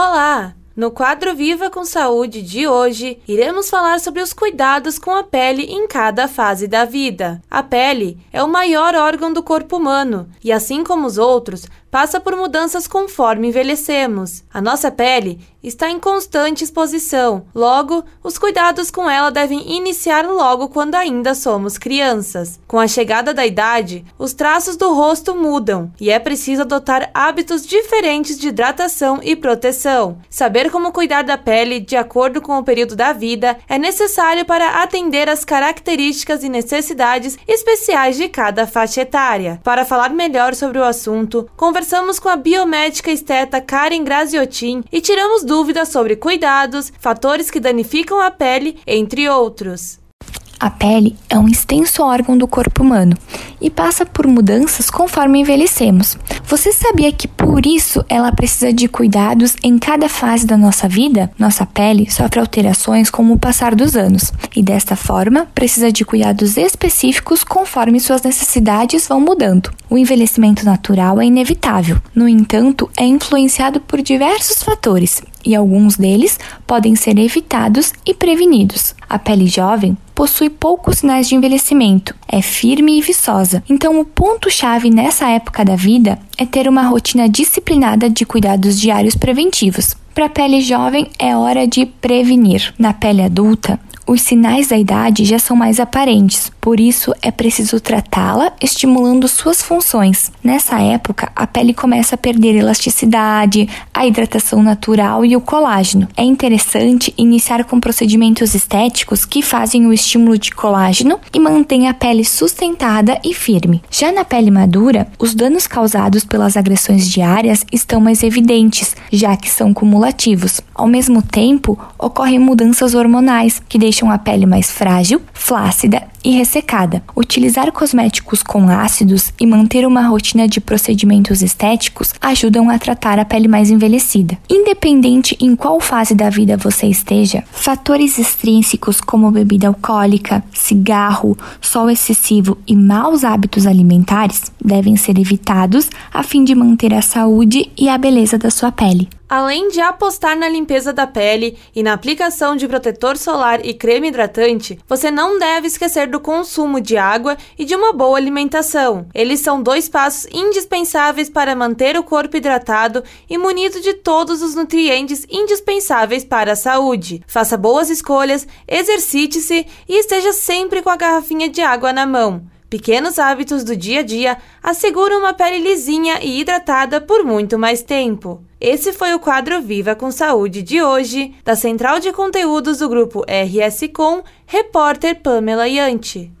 Olá! No quadro Viva com Saúde de hoje, iremos falar sobre os cuidados com a pele em cada fase da vida. A pele é o maior órgão do corpo humano e, assim como os outros, passa por mudanças conforme envelhecemos. A nossa pele está em constante exposição, logo, os cuidados com ela devem iniciar logo quando ainda somos crianças. Com a chegada da idade, os traços do rosto mudam e é preciso adotar hábitos diferentes de hidratação e proteção. Saber como cuidar da pele de acordo com o período da vida é necessário para atender às características e necessidades especiais de cada faixa etária. Para falar melhor sobre o assunto, conversamos com a biomédica esteta Karen Graziotin e tiramos dúvidas sobre cuidados, fatores que danificam a pele, entre outros. A pele é um extenso órgão do corpo humano e passa por mudanças conforme envelhecemos. Você sabia que por isso ela precisa de cuidados em cada fase da nossa vida? Nossa pele sofre alterações com o passar dos anos e desta forma precisa de cuidados específicos conforme suas necessidades vão mudando. O envelhecimento natural é inevitável, no entanto, é influenciado por diversos fatores e alguns deles podem ser evitados e prevenidos. A pele jovem possui poucos sinais de envelhecimento, é firme e viçosa. Então, o ponto-chave nessa época da vida é ter uma rotina disciplinada de cuidados diários preventivos. Para a pele jovem, é hora de prevenir. Na pele adulta, os sinais da idade já são mais aparentes, por isso é preciso tratá-la estimulando suas funções. Nessa época, a pele começa a perder elasticidade, a hidratação natural e o colágeno. É interessante iniciar com procedimentos estéticos que fazem o estímulo de colágeno e mantêm a pele sustentada e firme. Já na pele madura, os danos causados pelas agressões diárias estão mais evidentes, já que são cumulativos. Ao mesmo tempo, ocorrem mudanças hormonais que deixam deixam a pele mais frágil, flácida e ressecada. Utilizar cosméticos com ácidos e manter uma rotina de procedimentos estéticos ajudam a tratar a pele mais envelhecida. Independente em qual fase da vida você esteja, fatores extrínsecos como bebida alcoólica, cigarro, sol excessivo e maus hábitos alimentares devem ser evitados a fim de manter a saúde e a beleza da sua pele. Além de apostar na limpeza da pele e na aplicação de protetor solar e creme hidratante, você não deve esquecer do consumo de água e de uma boa alimentação. Eles são dois passos indispensáveis para manter o corpo hidratado e munido de todos os nutrientes indispensáveis para a saúde. Faça boas escolhas, exercite-se e esteja sempre com a garrafinha de água na mão. Pequenos hábitos do dia a dia asseguram uma pele lisinha e hidratada por muito mais tempo. Esse foi o quadro Viva com Saúde de hoje, da Central de Conteúdos do grupo RS Com, repórter Pamela Yanti.